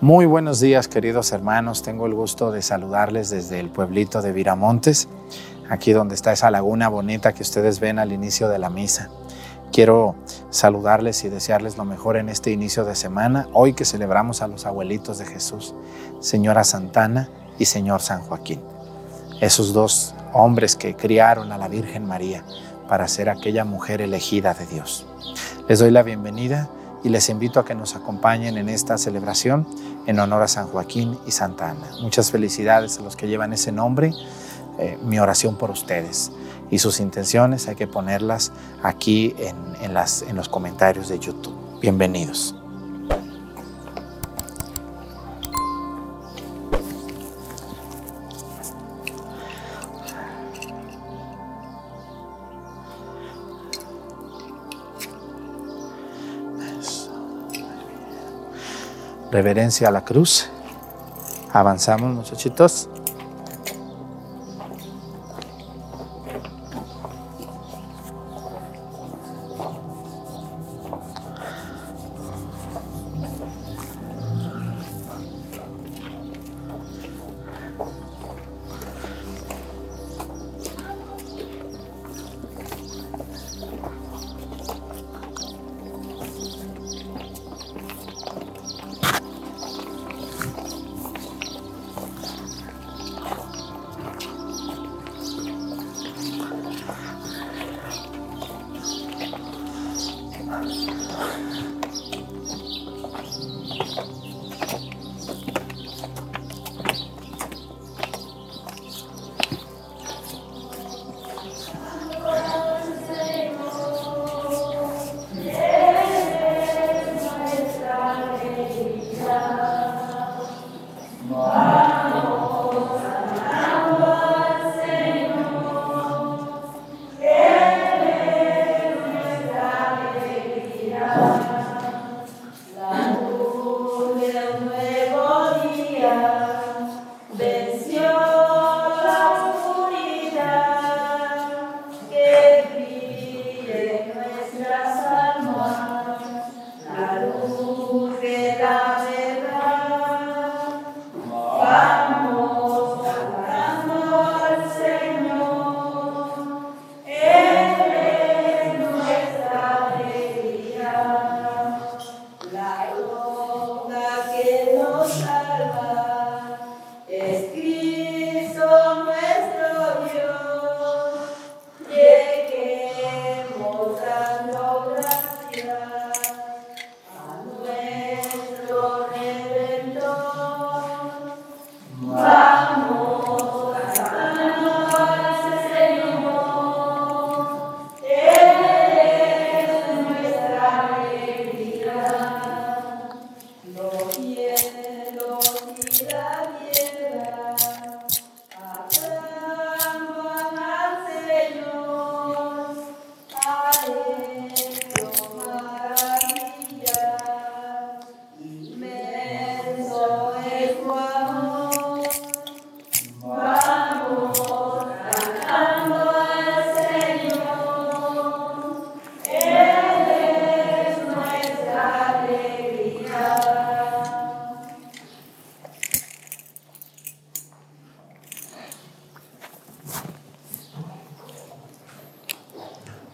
Muy buenos días, queridos hermanos. Tengo el gusto de saludarles desde el pueblito de Viramontes, aquí donde está esa laguna bonita que ustedes ven al inicio de la misa. Quiero saludarles y desearles lo mejor en este inicio de semana, hoy que celebramos a los abuelitos de Jesús, Señora Santana y Señor San Joaquín. Esos dos hombres que criaron a la Virgen María para ser aquella mujer elegida de Dios. Les doy la bienvenida y les invito a que nos acompañen en esta celebración en honor a San Joaquín y Santa Ana. Muchas felicidades a los que llevan ese nombre. Eh, mi oración por ustedes y sus intenciones hay que ponerlas aquí en, los comentarios de YouTube. Bienvenidos. Reverencia a la cruz. Avanzamos muchachitos.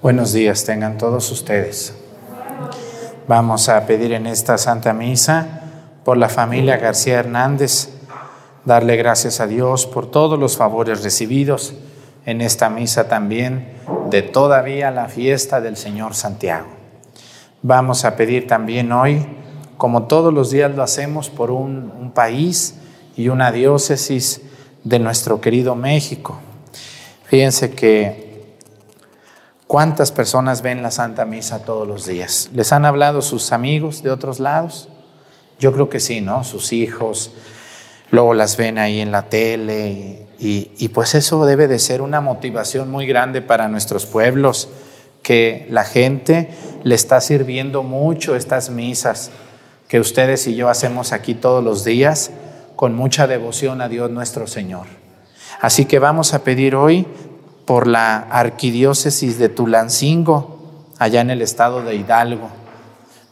Buenos días tengan todos ustedes. Vamos a pedir en esta Santa Misa por la familia García Hernández, darle gracias a Dios por todos los favores recibidos en esta misa también de todavía la fiesta del Señor Santiago. Vamos a pedir también hoy, como todos los días lo hacemos, por un, un país y una diócesis de nuestro querido México. Fíjense que ¿Cuántas personas ven la Santa Misa todos los días? ¿Les han hablado sus amigos de otros lados? Yo creo que sí, ¿no? Sus hijos, luego las ven ahí en la tele y, y, pues eso debe de ser una motivación muy grande para nuestros pueblos, que la gente le está sirviendo mucho estas misas que ustedes y yo hacemos aquí todos los días con mucha devoción a Dios nuestro Señor. Así que vamos a pedir hoy por la arquidiócesis de Tulancingo, allá en el estado de Hidalgo.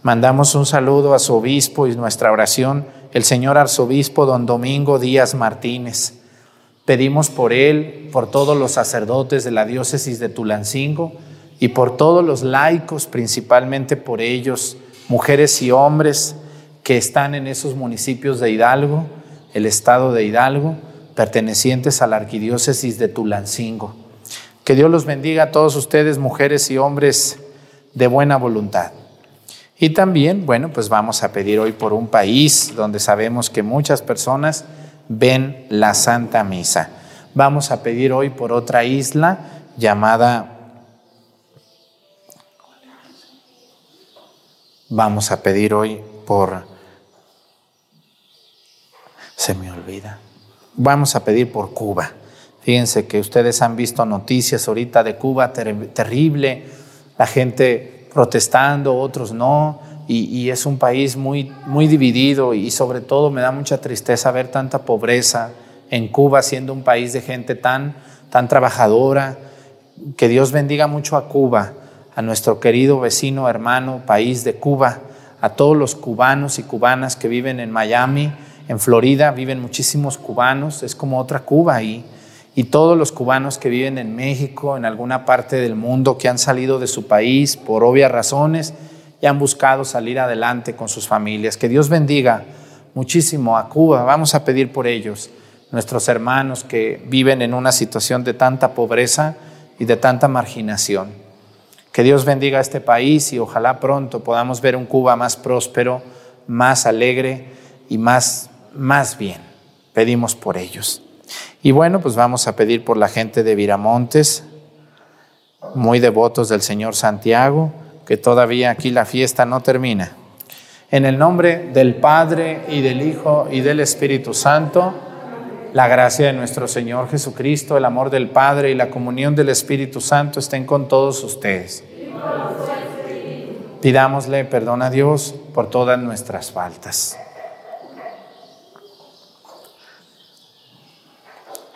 Mandamos un saludo a su obispo y nuestra oración el señor arzobispo don Domingo Díaz Martínez. Pedimos por él, por todos los sacerdotes de la diócesis de Tulancingo y por todos los laicos, principalmente por ellos, mujeres y hombres que están en esos municipios de Hidalgo, el estado de Hidalgo, pertenecientes a la arquidiócesis de Tulancingo. Que Dios los bendiga a todos ustedes, mujeres y hombres de buena voluntad. Y también, bueno, pues vamos a pedir hoy por un país donde sabemos que muchas personas ven la Santa Misa. Vamos a pedir hoy por otra isla llamada... Vamos a pedir hoy por... Se me olvida. Vamos a pedir por Cuba. Fíjense que ustedes han visto noticias ahorita de Cuba terrible, la gente protestando, otros no, y, es un país muy, muy dividido y sobre todo me da mucha tristeza ver tanta pobreza en Cuba, siendo un país de gente tan, tan trabajadora. Que Dios bendiga mucho a Cuba, a nuestro querido vecino, hermano, país de Cuba, a todos los cubanos y cubanas que viven en Miami, en Florida, viven muchísimos cubanos, es como otra Cuba ahí y todos los cubanos que viven en México, en alguna parte del mundo, que han salido de su país por obvias razones y han buscado salir adelante con sus familias. Que Dios bendiga muchísimo a Cuba. Vamos a pedir por ellos, nuestros hermanos que viven en una situación de tanta pobreza y de tanta marginación. Que Dios bendiga a este país y ojalá pronto podamos ver un Cuba más próspero, más alegre y más, más bien. Pedimos por ellos. Y bueno, pues vamos a pedir por la gente de Viramontes, muy devotos del Señor Santiago, que todavía aquí la fiesta no termina. En el nombre del Padre y del Hijo y del Espíritu Santo, la gracia de nuestro Señor Jesucristo, el amor del Padre y la comunión del Espíritu Santo estén con todos ustedes. Pidámosle perdón a Dios por todas nuestras faltas.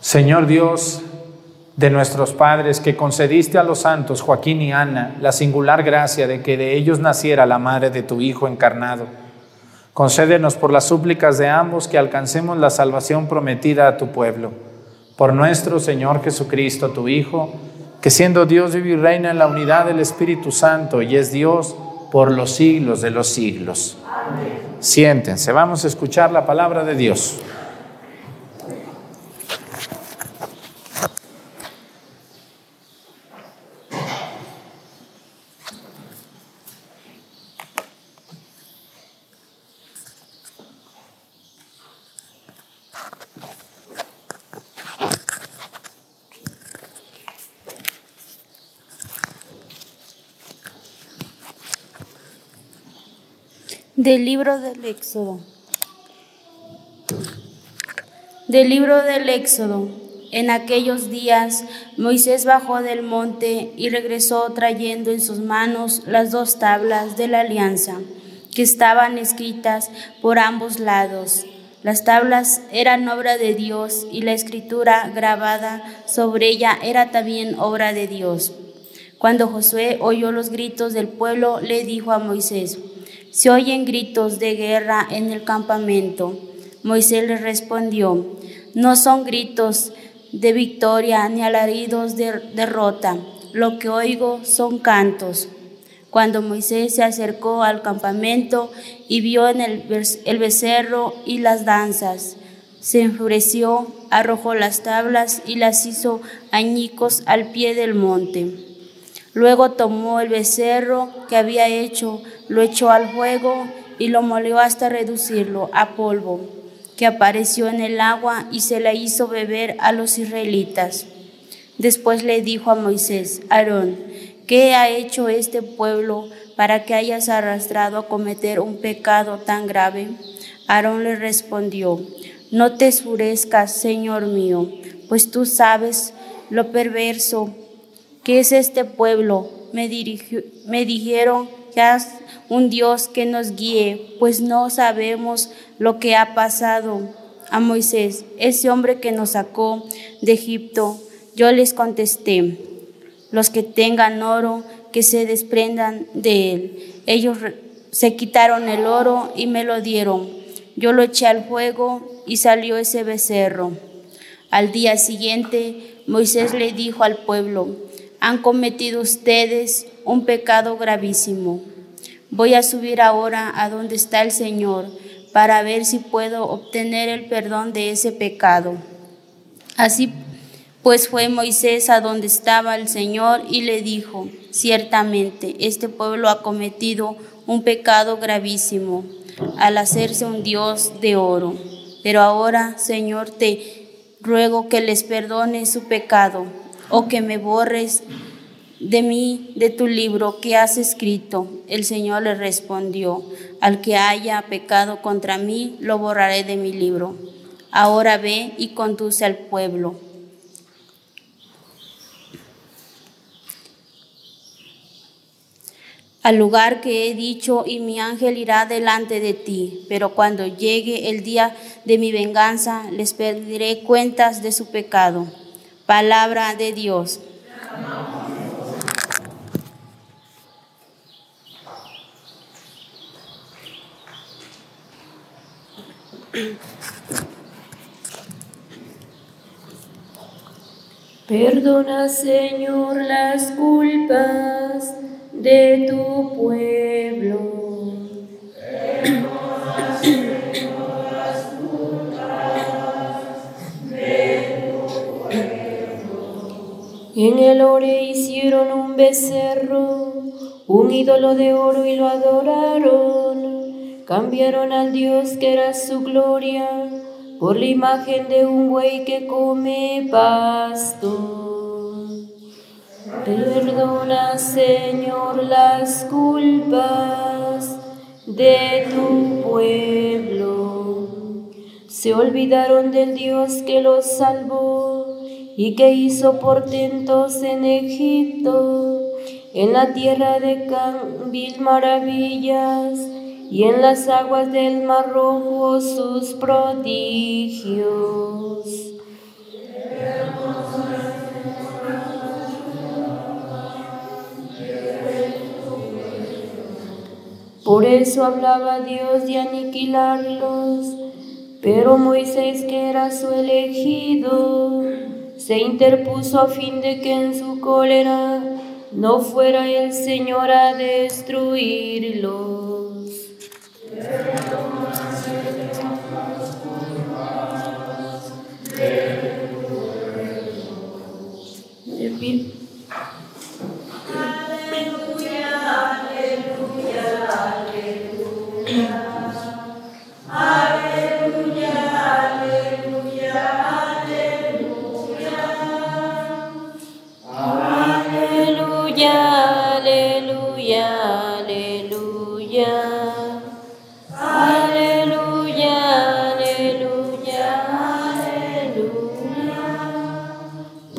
Señor Dios de nuestros padres, que concediste a los santos Joaquín y Ana la singular gracia de que de ellos naciera la madre de tu Hijo encarnado, concédenos por las súplicas de ambos que alcancemos la salvación prometida a tu pueblo. Por nuestro Señor Jesucristo, tu Hijo, que siendo Dios vive y reina en la unidad del Espíritu Santo y es Dios por los siglos de los siglos. Amén. Siéntense, vamos a escuchar la palabra de Dios. Del libro del Éxodo. Del libro del Éxodo. En aquellos días Moisés bajó del monte y regresó trayendo en sus manos las dos tablas de la alianza, que estaban escritas por ambos lados. Las tablas eran obra de Dios y la escritura grabada sobre ella era también obra de Dios. Cuando Josué oyó los gritos del pueblo, le dijo a Moisés, se oyen gritos de guerra en el campamento. Moisés le respondió, no son gritos de victoria ni alaridos de derrota, lo que oigo son cantos. Cuando Moisés se acercó al campamento y vio en el becerro y las danzas, se enfureció, arrojó las tablas y las hizo añicos al pie del monte. Luego tomó el becerro que había hecho, lo echó al fuego y lo molió hasta reducirlo a polvo, que apareció en el agua y se la hizo beber a los israelitas. Después le dijo a Moisés, Aarón, ¿qué ha hecho este pueblo para que hayas arrastrado a cometer un pecado tan grave? Aarón le respondió, no te esfurezcas, Señor mío, pues tú sabes lo perverso que es este pueblo. Me, me dijeron un Dios que nos guíe, pues no sabemos lo que ha pasado a Moisés, ese hombre que nos sacó de Egipto. Yo les contesté, los que tengan oro, que se desprendan de él. Ellos se quitaron el oro y me lo dieron. Yo lo eché al fuego y salió ese becerro. Al día siguiente, Moisés le dijo al pueblo, han cometido ustedes un pecado gravísimo. Voy a subir ahora a donde está el Señor para ver si puedo obtener el perdón de ese pecado. Así pues fue Moisés a donde estaba el Señor y le dijo, ciertamente, este pueblo ha cometido un pecado gravísimo al hacerse un Dios de oro. Pero ahora, Señor, te ruego que les perdone su pecado o que me borres de mí, de tu libro que has escrito. El Señor le respondió, al que haya pecado contra mí, lo borraré de mi libro. Ahora ve y conduce al pueblo. Al lugar que he dicho, y mi ángel irá delante de ti. Pero cuando llegue el día de mi venganza, les pediré cuentas de su pecado. Palabra de Dios. Perdona, Señor, las culpas de tu pueblo En el ore hicieron un becerro, un ídolo de oro y lo adoraron. Cambiaron al Dios que era su gloria por la imagen de un buey que come pasto. Perdona, Señor, las culpas de tu pueblo. Se olvidaron del Dios que los salvó y que hizo portentos en Egipto, en la tierra de Cambil maravillas, y en las aguas del mar rojo sus prodigios. Por eso hablaba Dios de aniquilarlos, pero Moisés, que era su elegido, se interpuso a fin de que en su cólera no fuera el Señor a destruirlos.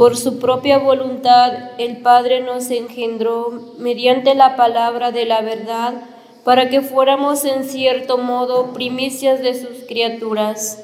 Por su propia voluntad, el Padre nos engendró mediante la palabra de la verdad, para que fuéramos en cierto modo primicias de sus criaturas.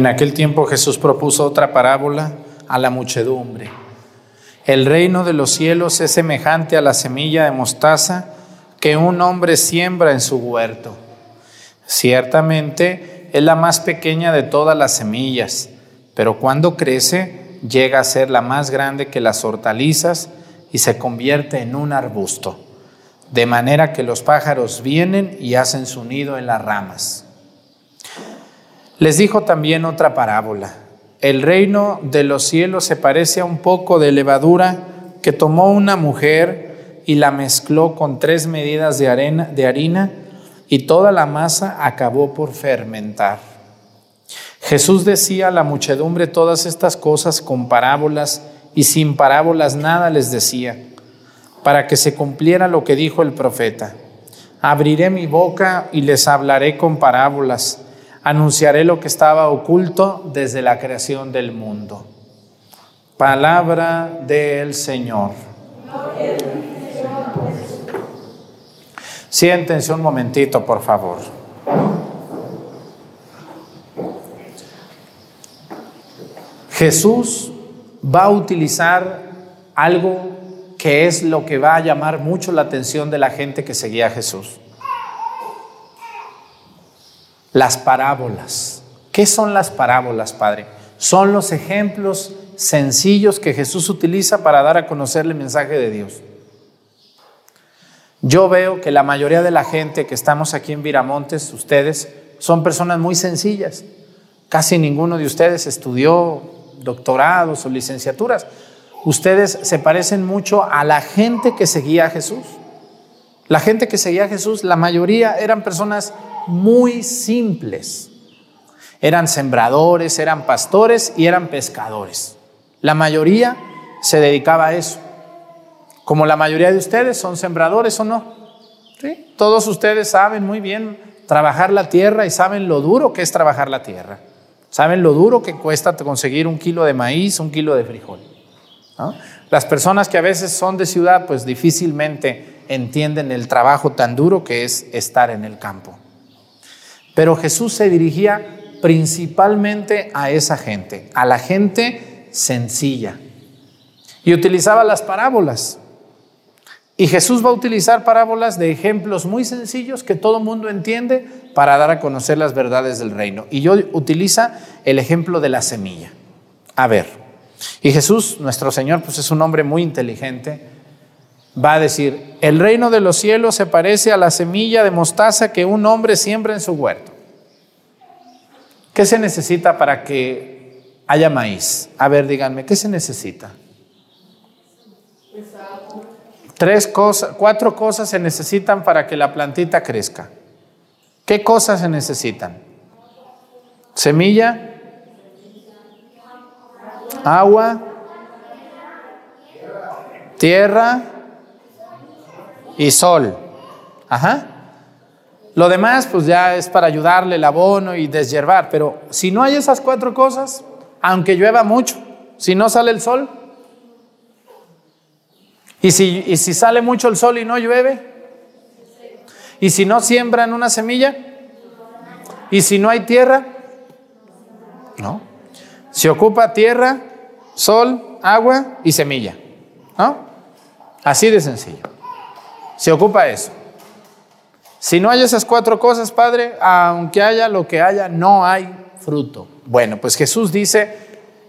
En aquel tiempo Jesús propuso otra parábola a la muchedumbre. El reino de los cielos es semejante a la semilla de mostaza que un hombre siembra en su huerto. Ciertamente es la más pequeña de todas las semillas, pero cuando crece llega a ser la más grande que las hortalizas y se convierte en un arbusto, de manera que los pájaros vienen y hacen su nido en las ramas. Les dijo también otra parábola. El reino de los cielos se parece a un poco de levadura que tomó una mujer y la mezcló con tres medidas de, arena, de harina y toda la masa acabó por fermentar. Jesús decía a la muchedumbre todas estas cosas con parábolas y sin parábolas nada les decía, para que se cumpliera lo que dijo el profeta. Abriré mi boca y les hablaré con parábolas anunciaré lo que estaba oculto desde la creación del mundo. Palabra del Señor. Siéntense un momentito, por favor. Jesús va a utilizar algo que es lo que va a llamar mucho la atención de la gente que seguía a Jesús. Las parábolas. ¿Qué son las parábolas, Padre? Son los ejemplos sencillos que Jesús utiliza para dar a conocer el mensaje de Dios. Yo veo que la mayoría de la gente que estamos aquí en Viramontes, ustedes, son personas muy sencillas. Casi ninguno de ustedes estudió doctorados o licenciaturas. Ustedes se parecen mucho a la gente que seguía a Jesús. La gente que seguía a Jesús, la mayoría eran personas muy simples. Eran sembradores, eran pastores y eran pescadores. La mayoría se dedicaba a eso. Como la mayoría de ustedes son sembradores o no. Todos ustedes saben muy bien trabajar la tierra y saben lo duro que es trabajar la tierra. Saben lo duro que cuesta conseguir un kilo de maíz, un kilo de frijol. Las personas que a veces son de ciudad, pues difícilmente entienden el trabajo tan duro que es estar en el campo. Pero Jesús se dirigía principalmente a esa gente, a la gente sencilla. Y utilizaba las parábolas. Y Jesús va a utilizar parábolas de ejemplos muy sencillos que todo mundo entiende para dar a conocer las verdades del reino. Y yo utiliza el ejemplo de la semilla. A ver, y Jesús, nuestro Señor, pues es un hombre muy inteligente, va a decir, el reino de los cielos se parece a la semilla de mostaza que un hombre siembra en su huerto. ¿Qué se necesita para que haya maíz? A ver, díganme, ¿qué se necesita? Tres cosas, cuatro cosas se necesitan para que la plantita crezca. ¿Qué cosas se necesitan? Semilla, agua, tierra y sol. Ajá. Lo demás, pues ya es para ayudarle el abono y deshiervar. Pero si no hay esas cuatro cosas, aunque llueva mucho, si no sale el sol, y si, y si sale mucho el sol y no llueve, y si no siembran una semilla, y si no hay tierra, no. Se ocupa tierra, sol, agua y semilla. ¿No? Así de sencillo. Se ocupa eso. Si no hay esas cuatro cosas, Padre, aunque haya lo que haya, no hay fruto. Bueno, pues Jesús dice,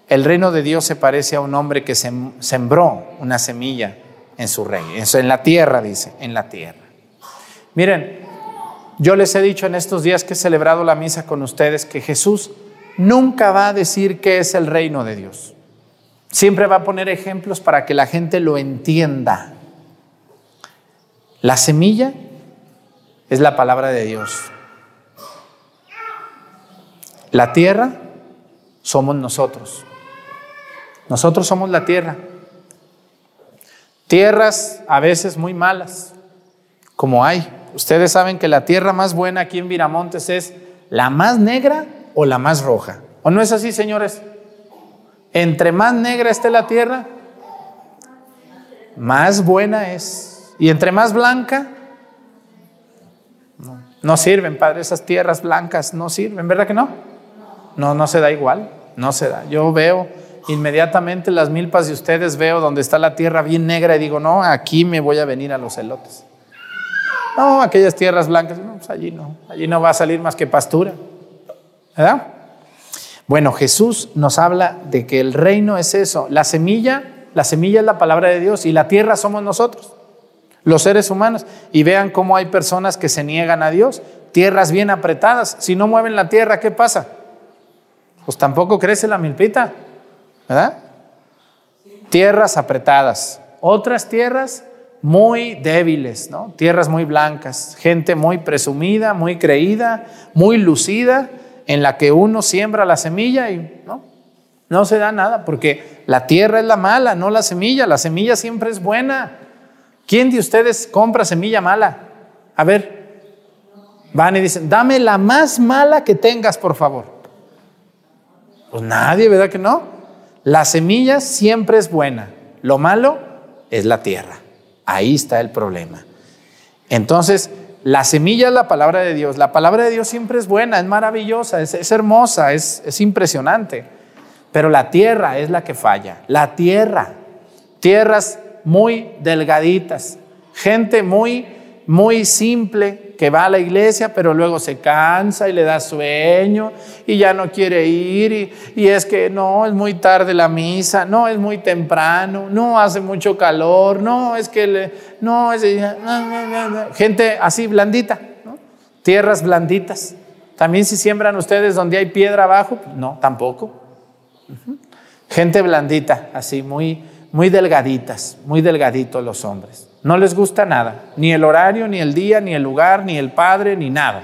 el reino de Dios se parece a un hombre que sembró una semilla en su reino, en la tierra, dice, en la tierra. Miren, yo les he dicho en estos días que he celebrado la misa con ustedes que Jesús nunca va a decir qué es el reino de Dios. Siempre va a poner ejemplos para que la gente lo entienda. La semilla es la palabra de Dios. La tierra somos nosotros. Nosotros somos la tierra. Tierras a veces muy malas, como hay. Ustedes saben que la tierra más buena aquí en Viramontes es la más negra o la más roja. ¿O no es así, señores? Entre más negra esté la tierra, más buena es. Y entre más blanca, no, sirven, Padre, esas tierras blancas no sirven, ¿verdad que no? No, no se da igual, no se da. Yo veo inmediatamente las milpas de ustedes, veo donde está la tierra bien negra y digo, no, aquí me voy a venir a los elotes. No, aquellas tierras blancas, no, pues allí no, allí no va a salir más que pastura. ¿Verdad? Bueno, Jesús nos habla de que el reino es eso. La semilla, la semilla es la palabra de Dios y la tierra somos nosotros, los seres humanos. Y vean cómo hay personas que se niegan a Dios, tierras bien apretadas. Si no mueven la tierra, ¿qué pasa? Pues tampoco crece la milpita, ¿verdad? Tierras apretadas. Otras tierras muy débiles, ¿no? Tierras muy blancas, gente muy presumida, muy creída, muy lucida en la que uno siembra la semilla y no, no se da nada, porque la tierra es la mala, no la semilla. La semilla siempre es buena. ¿Quién de ustedes compra semilla mala? A ver, van y dicen, dame la más mala que tengas, por favor. Pues nadie, ¿verdad que no? La semilla siempre es buena. Lo malo es la tierra. Ahí está el problema. Entonces, la semilla es la palabra de Dios. La palabra de Dios siempre es buena, es maravillosa, es, hermosa, es, es impresionante. Pero la tierra es la que falla. La tierra. Tierras muy delgaditas. Gente muy, muy simple que va a la iglesia, pero luego se cansa y le da sueño y ya no quiere ir y, es que no, es muy tarde la misa, no, es muy temprano, no, hace mucho calor, no, es que le, no, es gente así blandita, tierras blanditas. También si siembran ustedes donde hay piedra abajo, no, tampoco. Gente blandita, así, muy, muy delgaditas, muy delgaditos los hombres. No les gusta nada, ni el horario, ni el día, ni el lugar, ni el padre, ni nada.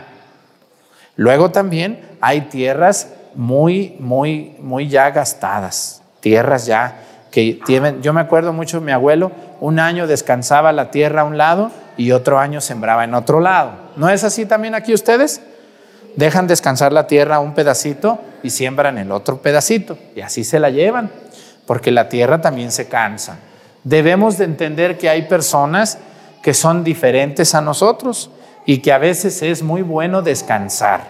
Luego también hay tierras muy, muy, muy ya gastadas, tierras ya que tienen, yo me acuerdo mucho, mi abuelo, un año descansaba la tierra a un lado y otro año sembraba en otro lado. ¿No es así también aquí ustedes? Dejan descansar la tierra un pedacito y siembran el otro pedacito y así se la llevan, porque la tierra también se cansa debemos de entender que hay personas que son diferentes a nosotros y que a veces es muy bueno descansar.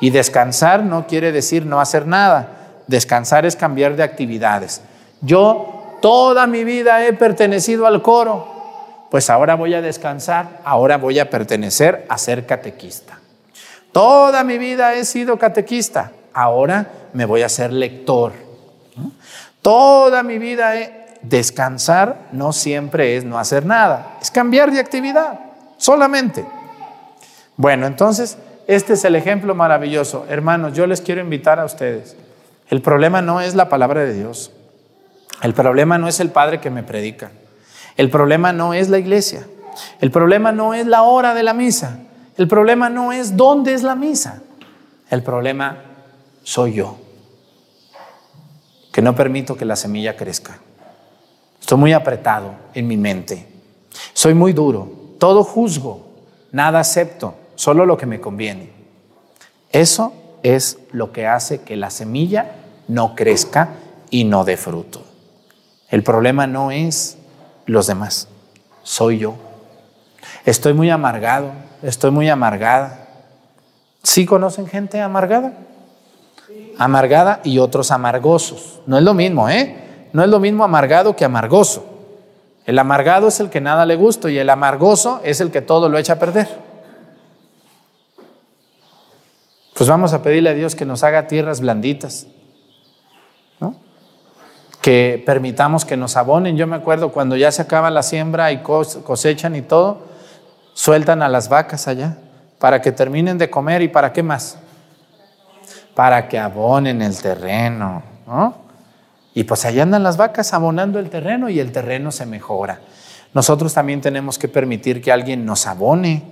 Y descansar no quiere decir no hacer nada. Descansar es cambiar de actividades. Yo toda mi vida he pertenecido al coro, pues ahora voy a descansar, ahora voy a pertenecer a ser catequista. Toda mi vida he sido catequista, ahora me voy a ser lector. Toda mi vida descansar no siempre es no hacer nada, es cambiar de actividad, solamente. Bueno, entonces, este es el ejemplo maravilloso. Hermanos, yo les quiero invitar a ustedes. El problema no es la palabra de Dios. El problema no es el Padre que me predica. El problema no es la iglesia. El problema no es la hora de la misa. El problema no es dónde es la misa. El problema soy yo, que no permito que la semilla crezca. Estoy muy apretado en mi mente. Soy muy duro. Todo juzgo. Nada acepto. Solo lo que me conviene. Eso es lo que hace que la semilla no crezca y no dé fruto. El problema no es los demás. Soy yo. Estoy muy amargado. Estoy muy amargada. ¿Sí conocen gente amargada? Amargada y otros amargosos. No es lo mismo, ¿eh? no es lo mismo amargado que amargoso. El amargado es el que nada le gusta y el amargoso es el que todo lo echa a perder. Pues vamos a pedirle a Dios que nos haga tierras blanditas, ¿no? Que permitamos que nos abonen. Yo me acuerdo cuando ya se acaba la siembra y cosechan y todo, sueltan a las vacas allá para que terminen de comer y para qué más? Para que abonen el terreno, ¿no? Y pues allá andan las vacas abonando el terreno y el terreno se mejora. Nosotros también tenemos que permitir que alguien nos abone,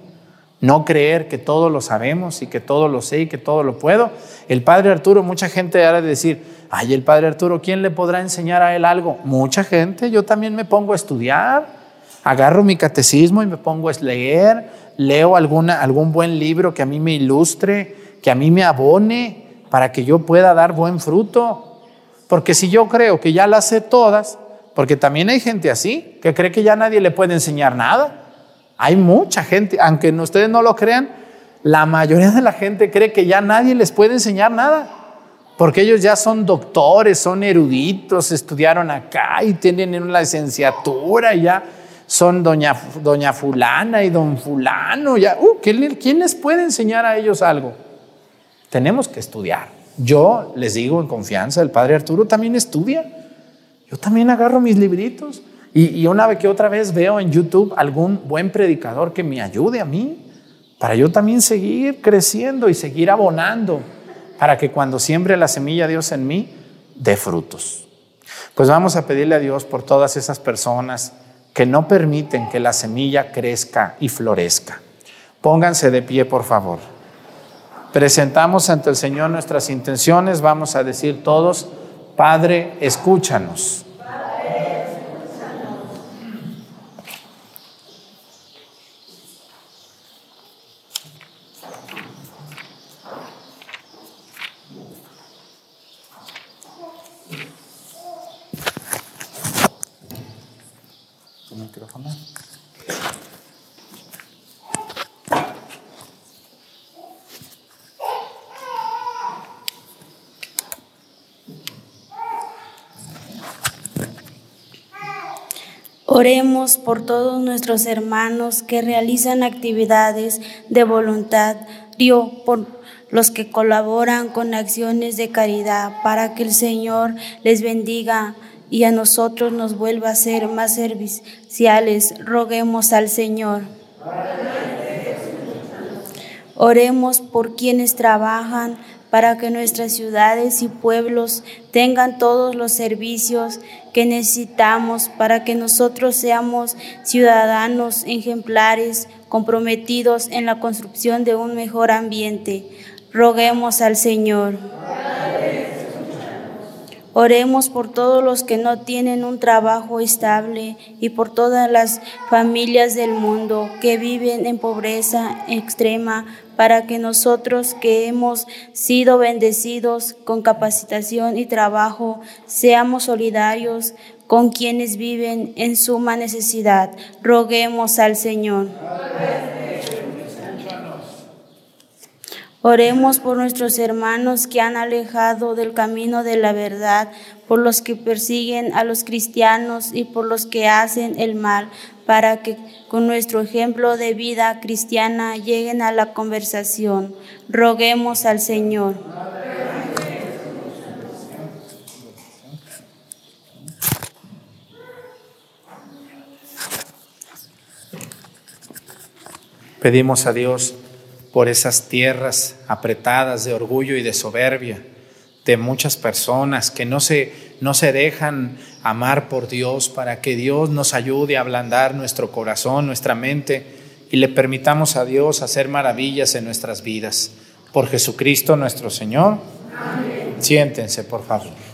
no creer que todo lo sabemos y que todo lo sé y que todo lo puedo. El padre Arturo, mucha gente hará de decir, ay, el padre Arturo, ¿quién le podrá enseñar a él algo? Mucha gente, yo también me pongo a estudiar, agarro mi catecismo y me pongo a leer, leo alguna, algún buen libro que a mí me ilustre, que a mí me abone para que yo pueda dar buen fruto. Porque si yo creo que ya las sé todas, porque también hay gente así, que cree que ya nadie le puede enseñar nada. Hay mucha gente, aunque ustedes no lo crean, la mayoría de la gente cree que ya nadie les puede enseñar nada. Porque ellos ya son doctores, son eruditos, estudiaron acá y tienen una licenciatura, y ya son doña, doña fulana y don fulano. Ya, uh, ¿Quién les puede enseñar a ellos algo? Tenemos que estudiar. Yo les digo en confianza, el padre Arturo también estudia. Yo también agarro mis libritos y, una vez que otra vez veo en YouTube algún buen predicador que me ayude a mí para yo también seguir creciendo y seguir abonando para que cuando siembre la semilla Dios en mí dé frutos. Pues vamos a pedirle a Dios por todas esas personas que no permiten que la semilla crezca y florezca. Pónganse de pie, por favor presentamos ante el Señor nuestras intenciones, vamos a decir todos, Padre, escúchanos. Oremos por todos nuestros hermanos que realizan actividades de voluntad, por los que colaboran con acciones de caridad, para que el Señor les bendiga y a nosotros nos vuelva a ser más serviciales. Roguemos al Señor. Oremos por quienes trabajan para que nuestras ciudades y pueblos tengan todos los servicios que necesitamos para que nosotros seamos ciudadanos ejemplares comprometidos en la construcción de un mejor ambiente. Roguemos al Señor. Oremos por todos los que no tienen un trabajo estable y por todas las familias del mundo que viven en pobreza extrema para que nosotros que hemos sido bendecidos con capacitación y trabajo seamos solidarios con quienes viven en suma necesidad. Roguemos al Señor. Oremos por nuestros hermanos que han alejado del camino de la verdad, por los que persiguen a los cristianos y por los que hacen el mal, para que con nuestro ejemplo de vida cristiana lleguen a la conversación. Roguemos al Señor. Pedimos a Dios por esas tierras apretadas de orgullo y de soberbia de muchas personas que no se, no se dejan amar por Dios para que Dios nos ayude a ablandar nuestro corazón, nuestra mente y le permitamos a Dios hacer maravillas en nuestras vidas. Por Jesucristo nuestro Señor. Siéntense, por favor.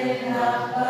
in the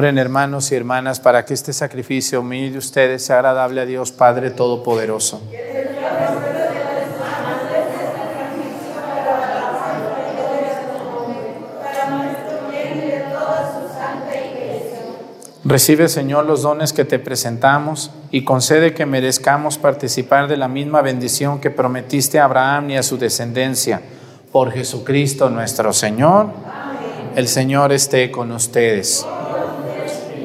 Oren hermanos y hermanas para que este sacrificio mío de ustedes sea agradable a Dios Padre Todopoderoso. Recibe, Señor, los dones que te presentamos y concede que merezcamos participar de la misma bendición que prometiste a Abraham y a su descendencia. Por Jesucristo nuestro Señor. El Señor esté con ustedes.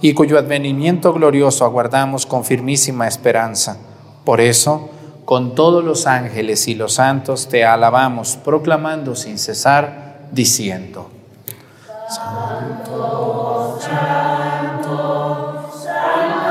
y cuyo advenimiento glorioso aguardamos con firmísima esperanza. Por eso, con todos los ángeles y los santos te alabamos, proclamando sin cesar, diciendo, Santo, Santo, Santo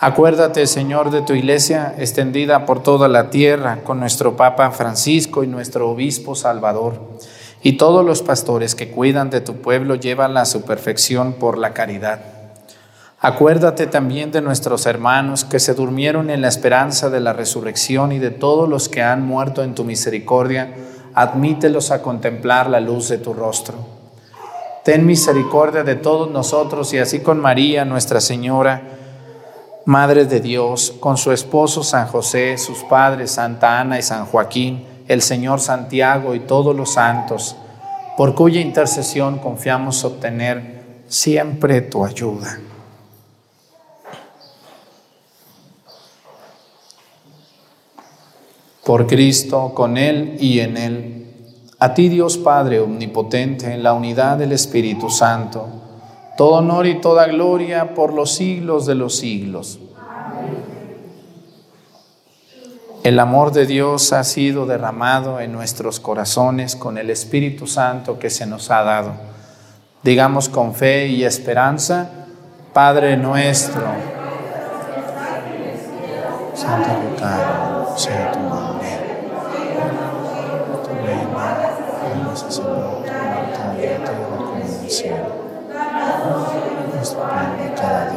Acuérdate, Señor, de tu iglesia extendida por toda la tierra, con nuestro Papa Francisco y nuestro Obispo Salvador, y todos los pastores que cuidan de tu pueblo llevan a su perfección por la caridad. Acuérdate también de nuestros hermanos que se durmieron en la esperanza de la resurrección y de todos los que han muerto en tu misericordia, admítelos a contemplar la luz de tu rostro. Ten misericordia de todos nosotros y así con María, Nuestra Señora, Madre de Dios, con su esposo San José, sus padres Santa Ana y San Joaquín, el Señor Santiago y todos los santos, por cuya intercesión confiamos obtener siempre tu ayuda. Por Cristo, con Él y en Él, a ti Dios Padre Omnipotente, en la unidad del Espíritu Santo, todo honor y toda gloria por los siglos de los siglos. El amor de Dios ha sido derramado en nuestros corazones con el Espíritu Santo que se nos ha dado. Digamos con fe y esperanza, Padre nuestro, santificado sea tu nombre. Tu tu voluntad de tierra como en el cielo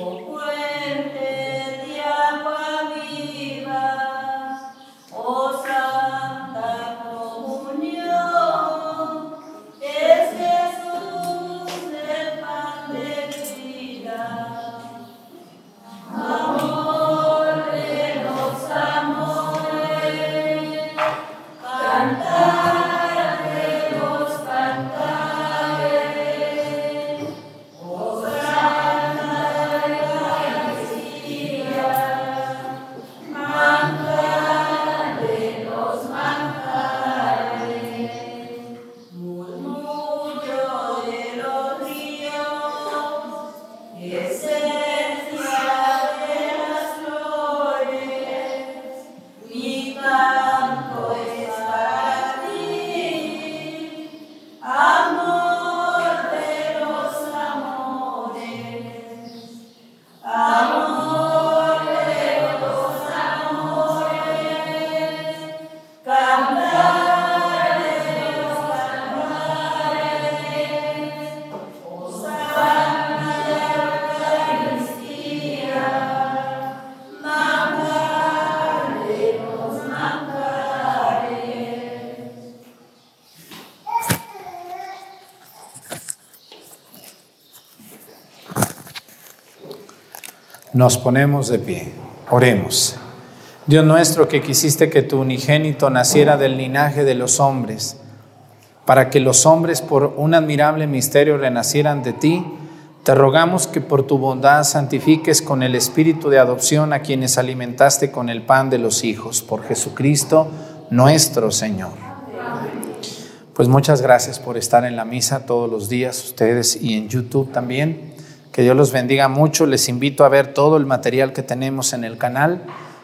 people Nos ponemos de pie. Oremos. Dios nuestro que quisiste que tu unigénito naciera del linaje de los hombres, para que los hombres por un admirable misterio renacieran de ti, te rogamos que por tu bondad santifiques con el espíritu de adopción a quienes alimentaste con el pan de los hijos, por Jesucristo nuestro Señor. Pues muchas gracias por estar en la misa todos los días, ustedes y en YouTube también. Que Dios los bendiga mucho. Les invito a ver todo el material que tenemos en el canal.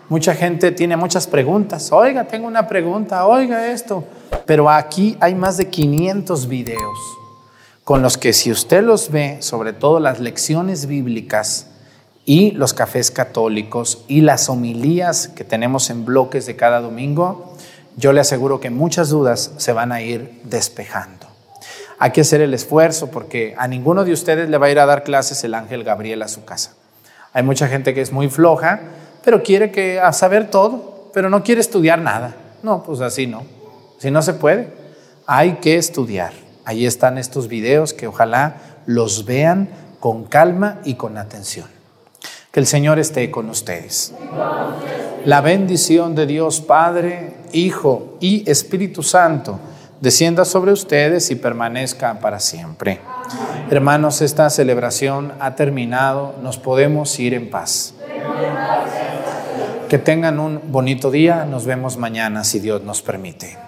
Mucha gente tiene muchas preguntas. Oiga, tengo una pregunta, oiga esto. Pero aquí hay más de 500 videos con los que si usted los ve, sobre todo las lecciones bíblicas y los cafés católicos y las homilías que tenemos en bloques de cada domingo, yo le aseguro que muchas dudas se van a ir despejando. Hay que hacer el esfuerzo porque a ninguno de ustedes le va a ir a dar clases el ángel Gabriel a su casa. Hay mucha gente que es muy floja, pero quiere que a saber todo, pero no quiere estudiar nada. No, pues así no. Si no se puede, hay que estudiar. Ahí están estos videos que ojalá los vean con calma y con atención. Que el Señor esté con ustedes. La bendición de Dios Padre, Hijo y Espíritu Santo descienda sobre ustedes y permanezca para siempre. Hermanos, esta celebración ha terminado, nos podemos ir en paz. Que tengan un bonito día, nos vemos mañana si Dios nos permite.